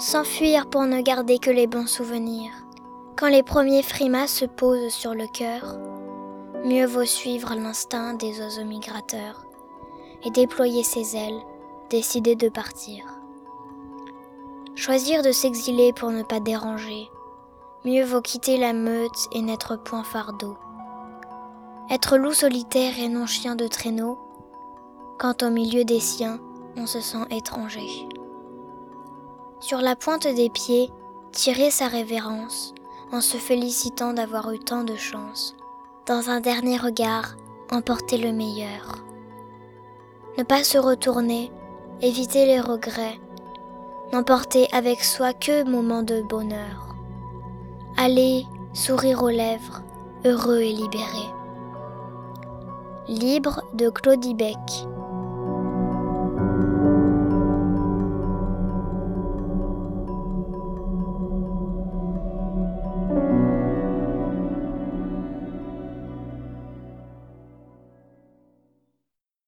S'enfuir pour ne garder que les bons souvenirs. Quand les premiers frimas se posent sur le cœur, mieux vaut suivre l'instinct des oiseaux migrateurs et déployer ses ailes, décider de partir. Choisir de s'exiler pour ne pas déranger, mieux vaut quitter la meute et n'être point fardeau. Être loup solitaire et non chien de traîneau, quand au milieu des siens, on se sent étranger. Sur la pointe des pieds, tirer sa révérence, en se félicitant d'avoir eu tant de chance. Dans un dernier regard, emporter le meilleur. Ne pas se retourner, éviter les regrets, n'emporter avec soi que moments de bonheur. Aller, sourire aux lèvres, heureux et libéré. Libre de Claudie Beck.